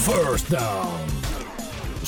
First Down.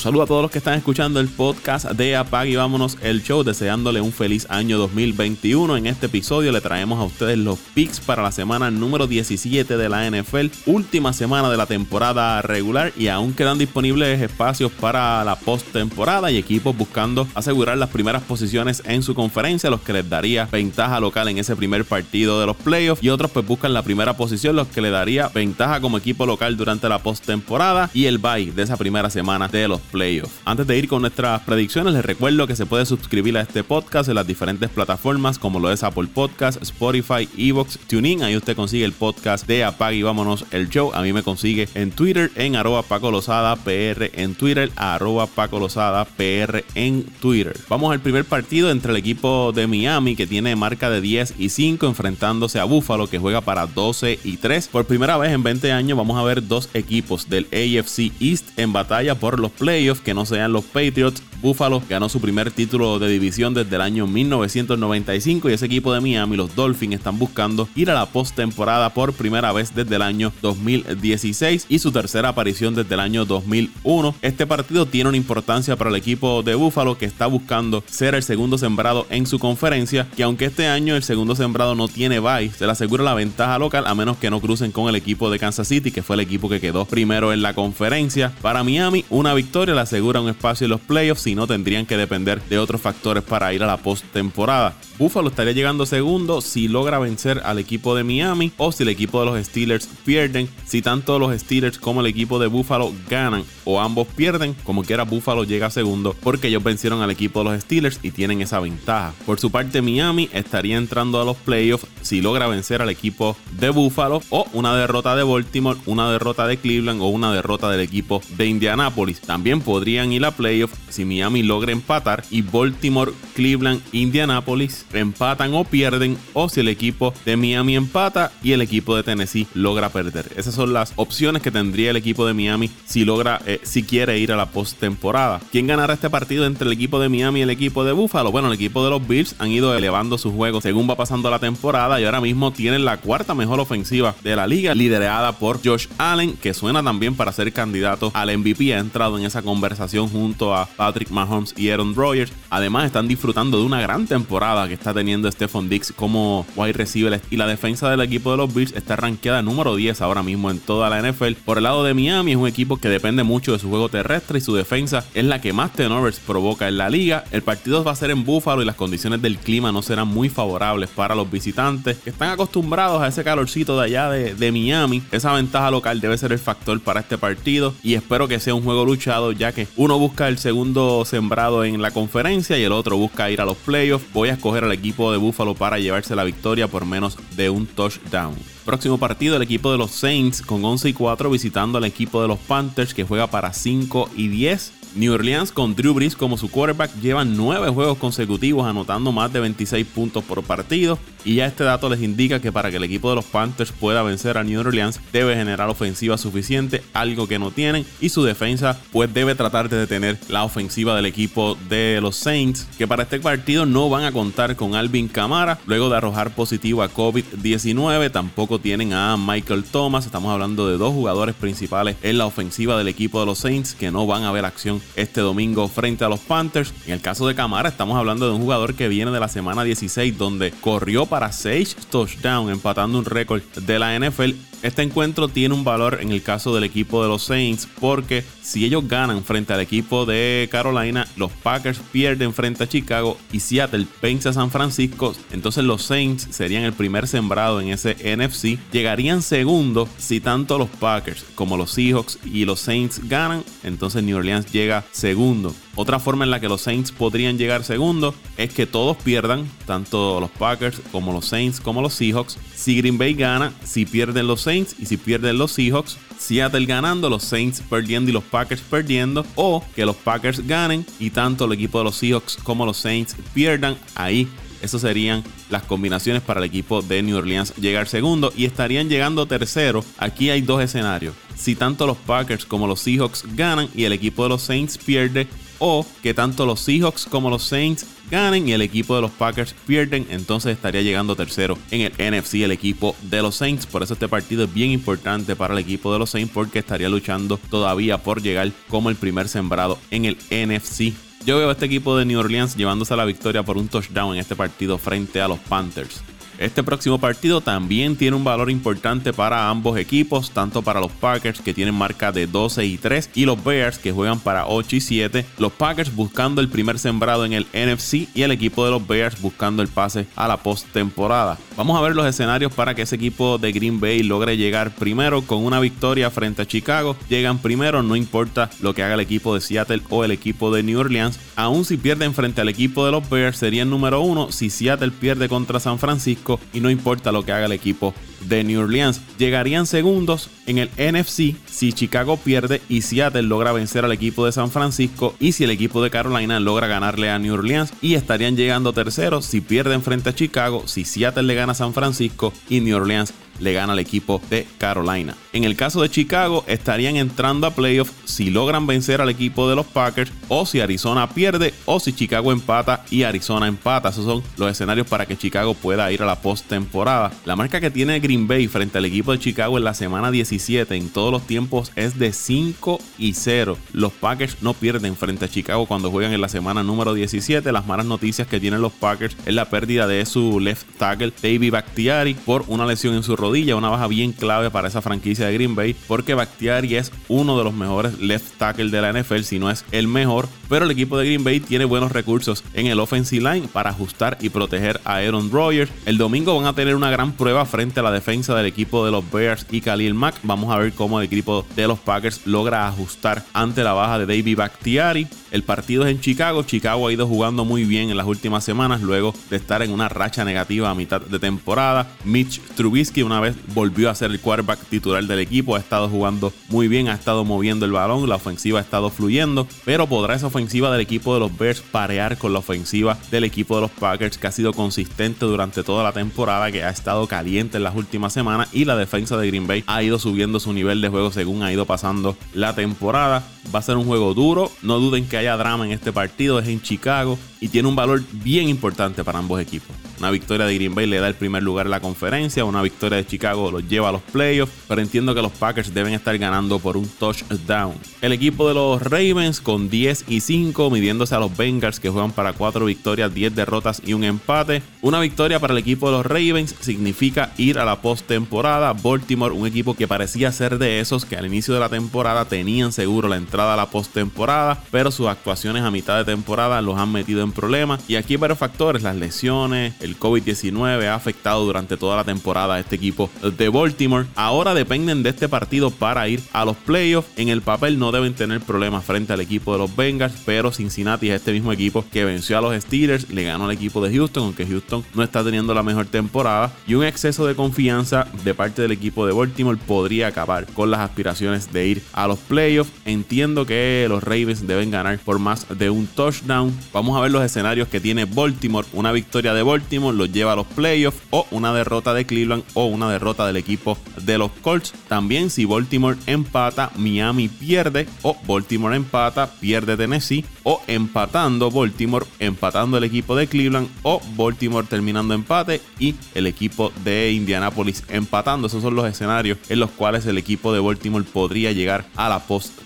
Saludos a todos los que están escuchando el podcast de Apag y vámonos el show, deseándole un feliz año 2021. En este episodio le traemos a ustedes los picks para la semana número 17 de la NFL, última semana de la temporada regular y aún quedan disponibles espacios para la postemporada y equipos buscando asegurar las primeras posiciones en su conferencia, los que les daría ventaja local en ese primer partido de los playoffs y otros pues buscan la primera posición, los que le daría ventaja como equipo local durante la postemporada y el bye de esa primera semana de los playoffs. Antes de ir con nuestras predicciones, les recuerdo que se puede suscribir a este podcast en las diferentes plataformas como lo es Apple Podcast, Spotify, Evox, TuneIn. Ahí usted consigue el podcast de Apague y vámonos el show. A mí me consigue en Twitter en arroba Paco Lozada PR en Twitter, arroba Paco Lozada PR en Twitter. Vamos al primer partido entre el equipo de Miami que tiene marca de 10 y 5 enfrentándose a Buffalo que juega para 12 y 3. Por primera vez en 20 años vamos a ver dos equipos del AFC East en batalla por los playoffs que no sean los Patriots. Buffalo ganó su primer título de división desde el año 1995 y ese equipo de Miami, los Dolphins, están buscando ir a la postemporada por primera vez desde el año 2016 y su tercera aparición desde el año 2001. Este partido tiene una importancia para el equipo de Buffalo que está buscando ser el segundo sembrado en su conferencia, que aunque este año el segundo sembrado no tiene bye, se le asegura la ventaja local a menos que no crucen con el equipo de Kansas City, que fue el equipo que quedó primero en la conferencia. Para Miami, una victoria le asegura un espacio en los playoffs y no tendrían que depender de otros factores para ir a la postemporada. Buffalo estaría llegando segundo si logra vencer al equipo de Miami o si el equipo de los Steelers pierden. Si tanto los Steelers como el equipo de Buffalo ganan o ambos pierden, como quiera Buffalo llega segundo porque ellos vencieron al equipo de los Steelers y tienen esa ventaja. Por su parte Miami estaría entrando a los playoffs si logra vencer al equipo de Buffalo o una derrota de Baltimore, una derrota de Cleveland o una derrota del equipo de Indianapolis. También podrían ir a playoffs si Miami logra empatar y Baltimore, Cleveland, Indianapolis empatan o pierden o si el equipo de Miami empata y el equipo de Tennessee logra perder. Esas son las opciones que tendría el equipo de Miami si logra eh, si quiere ir a la postemporada. ¿Quién ganará este partido entre el equipo de Miami y el equipo de Buffalo? Bueno, el equipo de los Bills han ido elevando sus juegos según va pasando la temporada y ahora mismo tienen la cuarta mejor ofensiva de la liga liderada por Josh Allen que suena también para ser candidato al MVP. Ha entrado en esa conversación junto a Patrick Mahomes y Aaron Rodgers. Además están disfrutando de una gran temporada que está teniendo Stephon Dix como wide receiver y la defensa del equipo de los Bills está rankeada número 10 ahora mismo en toda la NFL. Por el lado de Miami es un equipo que depende mucho de su juego terrestre y su defensa es la que más turnovers provoca en la liga. El partido va a ser en Buffalo y las condiciones del clima no serán muy favorables para los visitantes que están acostumbrados a ese calorcito de allá de, de Miami. Esa ventaja local debe ser el factor para este partido y espero que sea un juego luchado ya que uno busca el segundo sembrado en la conferencia y el otro busca ir a los playoffs. Voy a escoger al equipo de Buffalo para llevarse la victoria por menos de un touchdown. Próximo partido, el equipo de los Saints con 11 y 4 visitando al equipo de los Panthers que juega para 5 y 10. New Orleans con Drew Brees como su quarterback llevan 9 juegos consecutivos anotando más de 26 puntos por partido. Y ya este dato les indica que para que el equipo de los Panthers pueda vencer a New Orleans debe generar ofensiva suficiente, algo que no tienen y su defensa pues debe tratar de detener la ofensiva del equipo de los Saints que para este partido no van a contar con Alvin Kamara luego de arrojar positivo a COVID-19, tampoco tienen a Michael Thomas, estamos hablando de dos jugadores principales en la ofensiva del equipo de los Saints que no van a ver acción este domingo frente a los Panthers. En el caso de Camara, estamos hablando de un jugador que viene de la semana 16, donde corrió para 6 touchdowns, empatando un récord de la NFL. Este encuentro tiene un valor en el caso del equipo de los Saints, porque si ellos ganan frente al equipo de Carolina, los Packers pierden frente a Chicago y Seattle vence a San Francisco, entonces los Saints serían el primer sembrado en ese NFC. Llegarían segundo si tanto los Packers como los Seahawks y los Saints ganan, entonces New Orleans llega segundo. Otra forma en la que los Saints podrían llegar segundo es que todos pierdan, tanto los Packers como los Saints como los Seahawks. Si Green Bay gana, si pierden los Saints y si pierden los Seahawks, Seattle ganando, los Saints perdiendo y los Packers perdiendo, o que los Packers ganen y tanto el equipo de los Seahawks como los Saints pierdan, ahí esas serían las combinaciones para el equipo de New Orleans llegar segundo y estarían llegando tercero. Aquí hay dos escenarios. Si tanto los Packers como los Seahawks ganan y el equipo de los Saints pierde, o que tanto los Seahawks como los Saints ganen y el equipo de los Packers pierden, entonces estaría llegando tercero en el NFC el equipo de los Saints. Por eso este partido es bien importante para el equipo de los Saints porque estaría luchando todavía por llegar como el primer sembrado en el NFC. Yo veo a este equipo de New Orleans llevándose la victoria por un touchdown en este partido frente a los Panthers. Este próximo partido también tiene un valor importante para ambos equipos, tanto para los Packers que tienen marca de 12 y 3 y los Bears que juegan para 8 y 7. Los Packers buscando el primer sembrado en el NFC y el equipo de los Bears buscando el pase a la postemporada. Vamos a ver los escenarios para que ese equipo de Green Bay logre llegar primero con una victoria frente a Chicago. Llegan primero, no importa lo que haga el equipo de Seattle o el equipo de New Orleans. Aún si pierden frente al equipo de los Bears serían número uno. Si Seattle pierde contra San Francisco, y no importa lo que haga el equipo de New Orleans. Llegarían segundos en el NFC si Chicago pierde y Seattle logra vencer al equipo de San Francisco y si el equipo de Carolina logra ganarle a New Orleans y estarían llegando terceros si pierden frente a Chicago, si Seattle le gana a San Francisco y New Orleans le gana al equipo de Carolina. En el caso de Chicago, estarían entrando a playoffs si logran vencer al equipo de los Packers o si Arizona pierde o si Chicago empata y Arizona empata. Esos son los escenarios para que Chicago pueda ir a la postemporada. La marca que tiene Green Bay frente al equipo de Chicago en la semana 17 en todos los tiempos es de 5 y 0. Los Packers no pierden frente a Chicago cuando juegan en la semana número 17. Las malas noticias que tienen los Packers es la pérdida de su left tackle David Bakhtiari por una lesión en su rodilla, una baja bien clave para esa franquicia de Green Bay, porque Bakhtiari es uno de los mejores left tackle de la NFL, si no es el mejor, pero el equipo de Green Bay tiene buenos recursos en el offensive line para ajustar y proteger a Aaron Rodgers. El domingo van a tener una gran prueba frente a la defensa del equipo de los Bears y Khalil Mack. Vamos a ver cómo el equipo de los Packers logra ajustar ante la baja de David Bakhtiari. El partido es en Chicago. Chicago ha ido jugando muy bien en las últimas semanas luego de estar en una racha negativa a mitad de temporada. Mitch Trubisky una vez volvió a ser el quarterback titular del equipo. Ha estado jugando muy bien, ha estado moviendo el balón, la ofensiva ha estado fluyendo, pero podrá esa ofensiva del equipo de los Bears parear con la ofensiva del equipo de los Packers que ha sido consistente durante toda la temporada, que ha estado caliente en las últimas semanas y la defensa de Green Bay ha ido subiendo su nivel de juego según ha ido pasando la temporada. Va a ser un juego duro, no duden que haya drama en este partido, es en Chicago y tiene un valor bien importante para ambos equipos. Una victoria de Green Bay le da el primer lugar en la conferencia, una victoria de Chicago los lleva a los playoffs, pero entiendo que los Packers deben estar ganando por un touchdown. El equipo de los Ravens con 10 y 5, midiéndose a los Bengals que juegan para 4 victorias, 10 derrotas y un empate. Una victoria para el equipo de los Ravens significa ir a la postemporada. Baltimore, un equipo que parecía ser de esos que al inicio de la temporada tenían seguro la entrada a la postemporada, pero sus actuaciones a mitad de temporada los han metido en problemas. Y aquí hay varios factores, las lesiones, el COVID-19 ha afectado durante toda la temporada a este equipo de Baltimore. Ahora dependen de este partido para ir a los playoffs. En el papel no deben tener problemas frente al equipo de los Bengals, pero Cincinnati es este mismo equipo que venció a los Steelers, le ganó al equipo de Houston, aunque Houston no está teniendo la mejor temporada. Y un exceso de confianza de parte del equipo de Baltimore podría acabar con las aspiraciones de ir a los playoffs. Entiendo que los Ravens deben ganar por más de un touchdown. Vamos a ver los escenarios que tiene Baltimore. Una victoria de Baltimore los lleva a los playoffs o una derrota de Cleveland o una derrota del equipo de los Colts. También si Baltimore empata, Miami pierde o Baltimore empata, pierde Tennessee o empatando Baltimore, empatando el equipo de Cleveland o Baltimore terminando empate y el equipo de Indianapolis empatando. Esos son los escenarios en los cuales el equipo de Baltimore podría llegar a la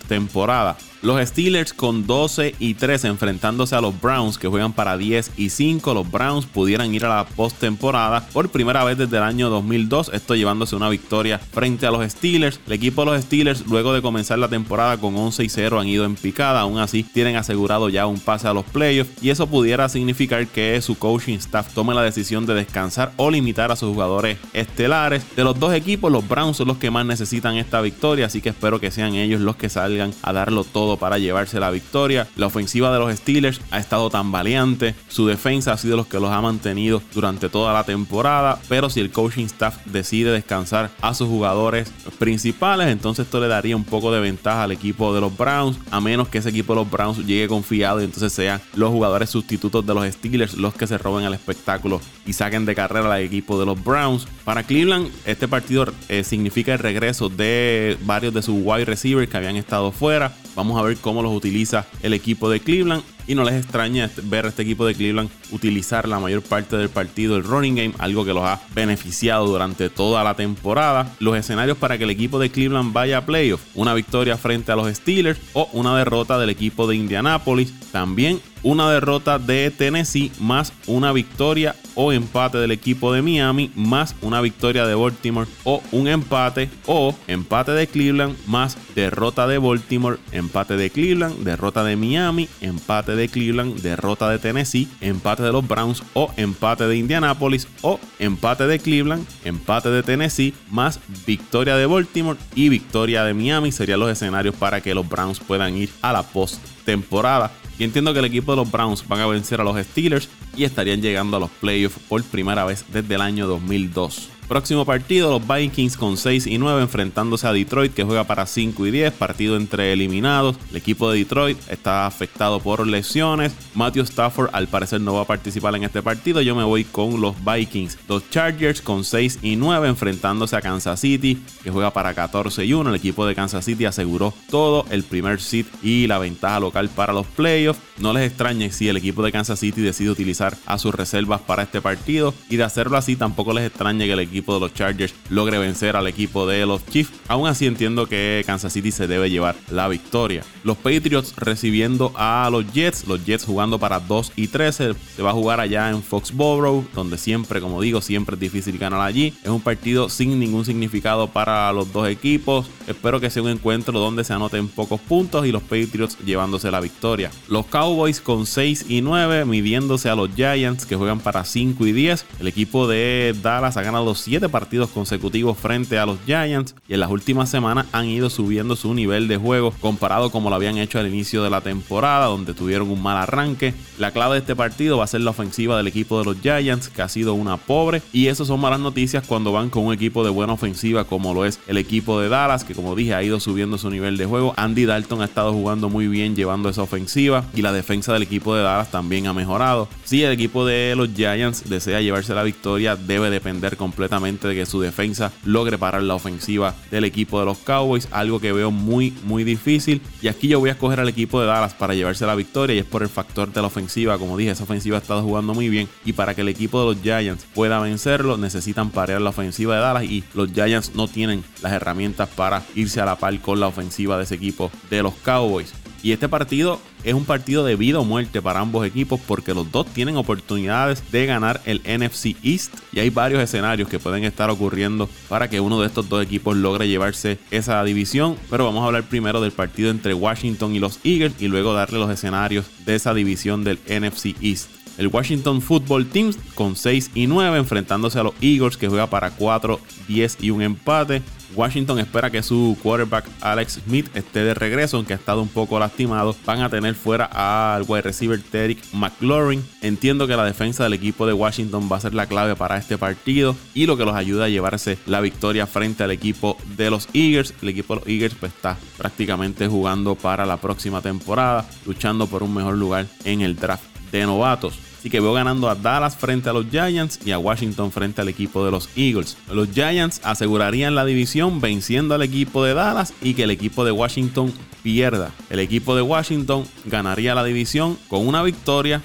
postemporada. Los Steelers con 12 y 3 enfrentándose a los Browns que juegan para 10 y 5. Los Browns pudieran ir a la postemporada por primera vez desde el año 2002. Esto llevándose una victoria frente a los Steelers. El equipo de los Steelers luego de comenzar la temporada con 11 y 0 han ido en picada. Aún así tienen asegurado ya un pase a los playoffs y eso pudiera significar que su coaching staff tome la decisión de descansar o limitar a sus jugadores estelares. De los dos equipos los Browns son los que más necesitan esta victoria así que espero que sean ellos los que salgan a darlo todo para llevarse la victoria. La ofensiva de los Steelers ha estado tan valiente, su defensa ha sido los que los ha mantenido durante toda la temporada, pero si el coaching staff decide descansar a sus jugadores principales, entonces esto le daría un poco de ventaja al equipo de los Browns, a menos que ese equipo de los Browns llegue confiado y entonces sean los jugadores sustitutos de los Steelers los que se roben el espectáculo y saquen de carrera al equipo de los Browns. Para Cleveland, este partido eh, significa el regreso de varios de sus wide receivers que habían estado fuera. Vamos a ver cómo los utiliza el equipo de Cleveland y no les extraña ver a este equipo de Cleveland utilizar la mayor parte del partido el running game, algo que los ha beneficiado durante toda la temporada. Los escenarios para que el equipo de Cleveland vaya a playoff, una victoria frente a los Steelers o una derrota del equipo de Indianapolis. También una derrota de Tennessee más una victoria o empate del equipo de Miami más una victoria de Baltimore o un empate o empate de Cleveland más derrota de Baltimore, empate de Cleveland, derrota de Miami, empate de Cleveland, derrota de Tennessee, empate de los Browns o empate de Indianapolis o empate de Cleveland, empate de Tennessee más victoria de Baltimore y victoria de Miami serían los escenarios para que los Browns puedan ir a la post temporada. Y entiendo que el equipo de los Browns van a vencer a los Steelers y estarían llegando a los playoffs por primera vez desde el año 2002. Próximo partido, los Vikings con 6 y 9 enfrentándose a Detroit que juega para 5 y 10, partido entre eliminados. El equipo de Detroit está afectado por lesiones. Matthew Stafford al parecer no va a participar en este partido. Yo me voy con los Vikings. Los Chargers con 6 y 9 enfrentándose a Kansas City que juega para 14 y 1. El equipo de Kansas City aseguró todo el primer seed y la ventaja local para los playoffs. No les extrañe si el equipo de Kansas City decide utilizar a sus reservas para este partido y de hacerlo así tampoco les extrañe que el equipo de los Chargers logre vencer al equipo de los Chiefs. Aún así entiendo que Kansas City se debe llevar la victoria. Los Patriots recibiendo a los Jets, los Jets jugando para 2 y 13. Se va a jugar allá en Foxborough, donde siempre, como digo, siempre es difícil ganar allí. Es un partido sin ningún significado para los dos equipos. Espero que sea un encuentro donde se anoten pocos puntos y los Patriots llevándose la victoria. Los Cowboys con 6 y 9 midiéndose a los Giants que juegan para 5 y 10. El equipo de Dallas ha ganado 7 partidos consecutivos frente a los Giants y en las últimas semanas han ido subiendo su nivel de juego comparado como lo habían hecho al inicio de la temporada donde tuvieron un mal arranque. La clave de este partido va a ser la ofensiva del equipo de los Giants que ha sido una pobre y eso son malas noticias cuando van con un equipo de buena ofensiva como lo es el equipo de Dallas que como dije ha ido subiendo su nivel de juego. Andy Dalton ha estado jugando muy bien llevando esa ofensiva y la defensa del equipo de Dallas también ha mejorado. Si el equipo de los Giants desea llevarse la victoria debe depender completamente de que su defensa logre parar la ofensiva del equipo de los Cowboys, algo que veo muy, muy difícil. Y aquí yo voy a escoger al equipo de Dallas para llevarse la victoria y es por el factor de la ofensiva. Como dije, esa ofensiva ha estado jugando muy bien y para que el equipo de los Giants pueda vencerlo necesitan parar la ofensiva de Dallas y los Giants no tienen las herramientas para irse a la par con la ofensiva de ese equipo de los Cowboys. Y este partido es un partido de vida o muerte para ambos equipos porque los dos tienen oportunidades de ganar el NFC East y hay varios escenarios que pueden estar ocurriendo para que uno de estos dos equipos logre llevarse esa división. Pero vamos a hablar primero del partido entre Washington y los Eagles y luego darle los escenarios de esa división del NFC East. El Washington Football Team con 6 y 9 enfrentándose a los Eagles que juega para 4, 10 y un empate. Washington espera que su quarterback Alex Smith esté de regreso, aunque ha estado un poco lastimado. Van a tener fuera al wide receiver Derek McLaurin. Entiendo que la defensa del equipo de Washington va a ser la clave para este partido y lo que los ayuda a llevarse la victoria frente al equipo de los Eagles. El equipo de los Eagles pues, está prácticamente jugando para la próxima temporada, luchando por un mejor lugar en el draft de novatos. Que veo ganando a Dallas frente a los Giants y a Washington frente al equipo de los Eagles. Los Giants asegurarían la división venciendo al equipo de Dallas y que el equipo de Washington pierda. El equipo de Washington ganaría la división con una victoria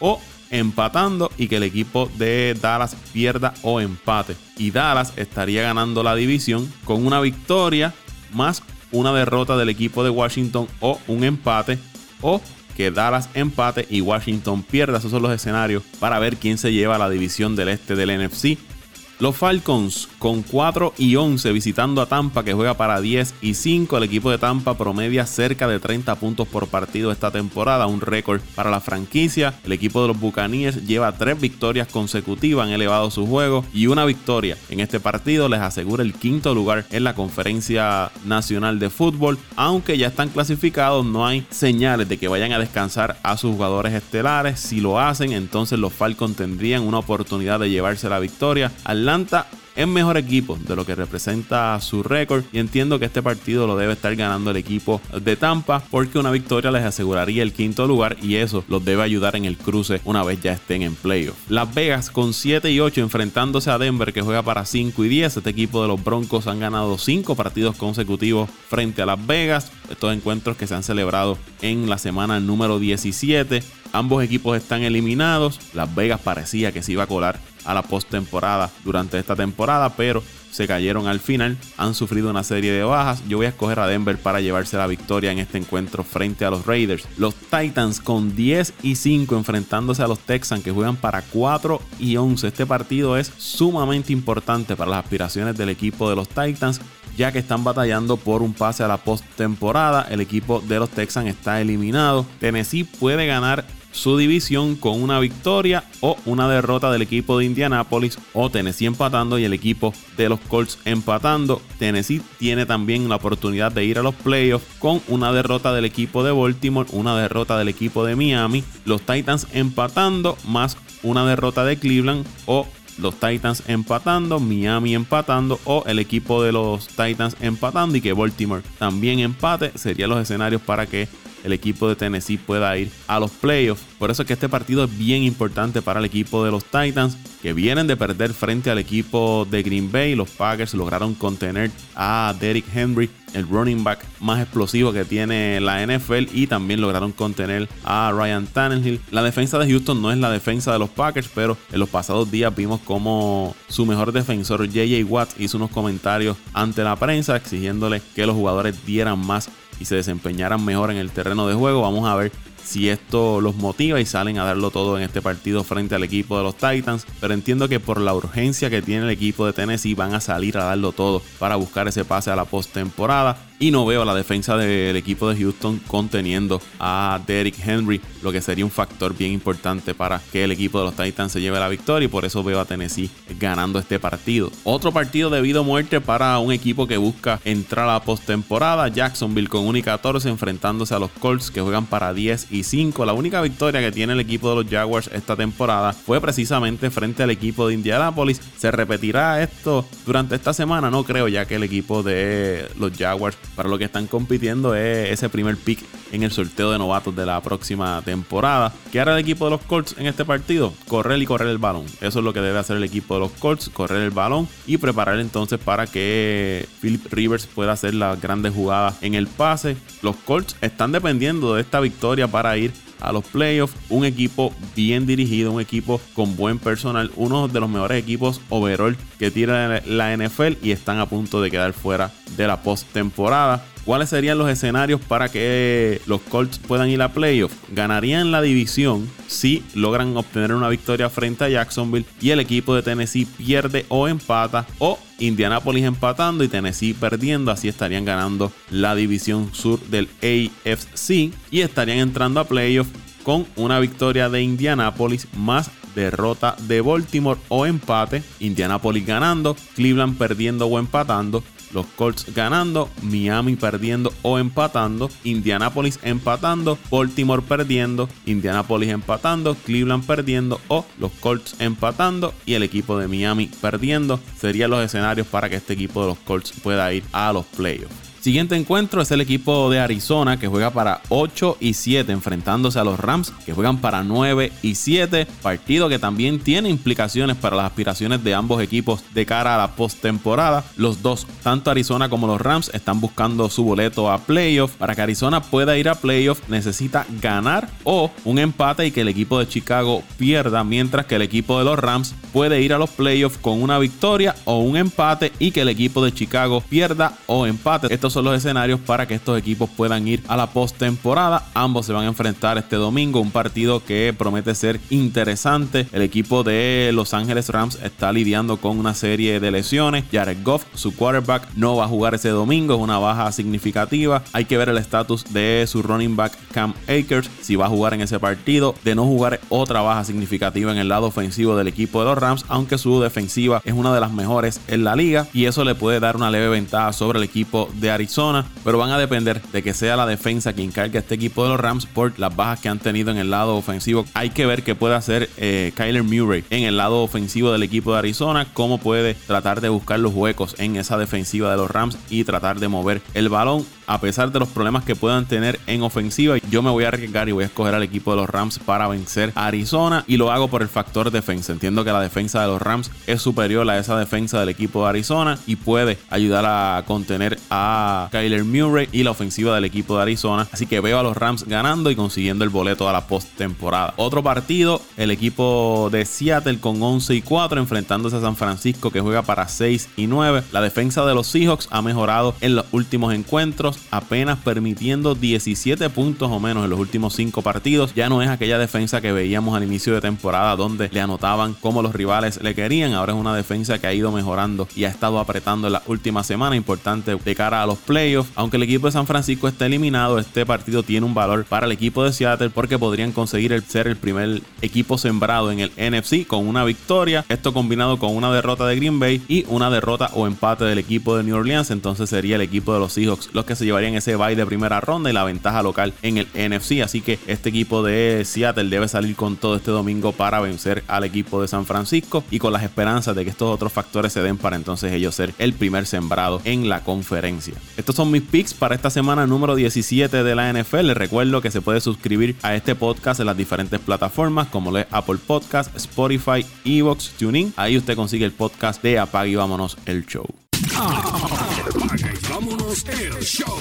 o empatando y que el equipo de Dallas pierda o empate. Y Dallas estaría ganando la división con una victoria más una derrota del equipo de Washington o un empate o que Dallas empate y Washington pierda. Esos son los escenarios para ver quién se lleva la división del este del NFC. Los Falcons con 4 y 11 visitando a Tampa que juega para 10 y 5. El equipo de Tampa promedia cerca de 30 puntos por partido esta temporada, un récord para la franquicia. El equipo de los Buccaneers lleva 3 victorias consecutivas, han elevado su juego y una victoria en este partido les asegura el quinto lugar en la conferencia nacional de fútbol. Aunque ya están clasificados, no hay señales de que vayan a descansar a sus jugadores estelares. Si lo hacen, entonces los Falcons tendrían una oportunidad de llevarse la victoria. Al Atlanta es mejor equipo de lo que representa su récord y entiendo que este partido lo debe estar ganando el equipo de Tampa porque una victoria les aseguraría el quinto lugar y eso los debe ayudar en el cruce una vez ya estén en playoff. Las Vegas con 7 y 8 enfrentándose a Denver que juega para 5 y 10. Este equipo de los Broncos han ganado 5 partidos consecutivos frente a Las Vegas. Estos encuentros que se han celebrado en la semana número 17. Ambos equipos están eliminados. Las Vegas parecía que se iba a colar a la postemporada durante esta temporada, pero se cayeron al final, han sufrido una serie de bajas. Yo voy a escoger a Denver para llevarse la victoria en este encuentro frente a los Raiders. Los Titans con 10 y 5 enfrentándose a los Texans que juegan para 4 y 11. Este partido es sumamente importante para las aspiraciones del equipo de los Titans ya que están batallando por un pase a la postemporada. El equipo de los Texans está eliminado. Tennessee puede ganar su división con una victoria o una derrota del equipo de Indianapolis o Tennessee empatando y el equipo de los Colts empatando. Tennessee tiene también la oportunidad de ir a los playoffs con una derrota del equipo de Baltimore, una derrota del equipo de Miami, los Titans empatando más una derrota de Cleveland o los Titans empatando, Miami empatando o el equipo de los Titans empatando y que Baltimore también empate serían los escenarios para que el equipo de Tennessee pueda ir a los playoffs. Por eso es que este partido es bien importante para el equipo de los Titans, que vienen de perder frente al equipo de Green Bay. Los Packers lograron contener a Derrick Henry, el running back más explosivo que tiene la NFL, y también lograron contener a Ryan Tannehill. La defensa de Houston no es la defensa de los Packers, pero en los pasados días vimos como su mejor defensor, JJ Watt, hizo unos comentarios ante la prensa exigiéndole que los jugadores dieran más y se desempeñaran mejor en el terreno de juego. Vamos a ver si esto los motiva y salen a darlo todo en este partido frente al equipo de los Titans. Pero entiendo que por la urgencia que tiene el equipo de Tennessee van a salir a darlo todo para buscar ese pase a la postemporada. Y no veo la defensa del equipo de Houston conteniendo a Derrick Henry, lo que sería un factor bien importante para que el equipo de los Titans se lleve la victoria. Y por eso veo a Tennessee ganando este partido. Otro partido debido a muerte para un equipo que busca entrar a la postemporada. Jacksonville con 1 y 14 enfrentándose a los Colts que juegan para 10 y 5. La única victoria que tiene el equipo de los Jaguars esta temporada fue precisamente frente al equipo de Indianapolis. ¿Se repetirá esto durante esta semana? No creo, ya que el equipo de los Jaguars para lo que están compitiendo es ese primer pick en el sorteo de novatos de la próxima temporada. ¿Qué hará el equipo de los Colts en este partido? Correr y correr el balón. Eso es lo que debe hacer el equipo de los Colts, correr el balón y preparar entonces para que Philip Rivers pueda hacer las grandes jugadas en el pase. Los Colts están dependiendo de esta victoria para ir a los playoffs. Un equipo bien dirigido, un equipo con buen personal, uno de los mejores equipos overall que tiene la NFL y están a punto de quedar fuera de la postemporada. ¿Cuáles serían los escenarios para que los Colts puedan ir a playoffs? Ganarían la división si logran obtener una victoria frente a Jacksonville y el equipo de Tennessee pierde o empata o Indianapolis empatando y Tennessee perdiendo. Así estarían ganando la división sur del AFC y estarían entrando a playoffs con una victoria de Indianapolis más derrota de Baltimore o empate. Indianapolis ganando, Cleveland perdiendo o empatando los Colts ganando, Miami perdiendo o empatando, Indianapolis empatando, Baltimore perdiendo, Indianapolis empatando, Cleveland perdiendo o los Colts empatando y el equipo de Miami perdiendo. Serían los escenarios para que este equipo de los Colts pueda ir a los playoffs. Siguiente encuentro es el equipo de Arizona que juega para 8 y 7 enfrentándose a los Rams que juegan para 9 y 7. Partido que también tiene implicaciones para las aspiraciones de ambos equipos de cara a la postemporada. Los dos, tanto Arizona como los Rams, están buscando su boleto a playoff. Para que Arizona pueda ir a playoff necesita ganar o un empate y que el equipo de Chicago pierda, mientras que el equipo de los Rams puede ir a los playoffs con una victoria o un empate y que el equipo de Chicago pierda o empate. Estos los escenarios para que estos equipos puedan ir a la postemporada. Ambos se van a enfrentar este domingo, un partido que promete ser interesante. El equipo de Los Ángeles Rams está lidiando con una serie de lesiones. Jared Goff, su quarterback, no va a jugar ese domingo, es una baja significativa. Hay que ver el estatus de su running back Cam Akers, si va a jugar en ese partido. De no jugar, otra baja significativa en el lado ofensivo del equipo de los Rams, aunque su defensiva es una de las mejores en la liga y eso le puede dar una leve ventaja sobre el equipo de Arizona Arizona, pero van a depender de que sea la defensa quien cargue a este equipo de los Rams por las bajas que han tenido en el lado ofensivo. Hay que ver qué puede hacer eh, Kyler Murray en el lado ofensivo del equipo de Arizona, cómo puede tratar de buscar los huecos en esa defensiva de los Rams y tratar de mover el balón a pesar de los problemas que puedan tener en ofensiva, yo me voy a arriesgar y voy a escoger al equipo de los Rams para vencer a Arizona y lo hago por el factor defensa. Entiendo que la defensa de los Rams es superior a esa defensa del equipo de Arizona y puede ayudar a contener a Kyler Murray y la ofensiva del equipo de Arizona. Así que veo a los Rams ganando y consiguiendo el boleto a la postemporada. Otro partido, el equipo de Seattle con 11 y 4 enfrentándose a San Francisco que juega para 6 y 9. La defensa de los Seahawks ha mejorado en los últimos encuentros apenas permitiendo 17 puntos o menos en los últimos 5 partidos. Ya no es aquella defensa que veíamos al inicio de temporada donde le anotaban como los rivales le querían. Ahora es una defensa que ha ido mejorando y ha estado apretando en la última semana. Importante de cara a los playoffs. Aunque el equipo de San Francisco esté eliminado, este partido tiene un valor para el equipo de Seattle porque podrían conseguir el, ser el primer equipo sembrado en el NFC con una victoria. Esto combinado con una derrota de Green Bay y una derrota o empate del equipo de New Orleans. Entonces sería el equipo de los Seahawks los que se llevarían ese bye de primera ronda y la ventaja local en el NFC. Así que este equipo de Seattle debe salir con todo este domingo para vencer al equipo de San Francisco y con las esperanzas de que estos otros factores se den para entonces ellos ser el primer sembrado en la conferencia. Estos son mis picks para esta semana número 17 de la NFL. Les recuerdo que se puede suscribir a este podcast en las diferentes plataformas como es Apple Podcast, Spotify, Evox, TuneIn. Ahí usted consigue el podcast de Apague y Vámonos el Show. Apaga y vámonos el show.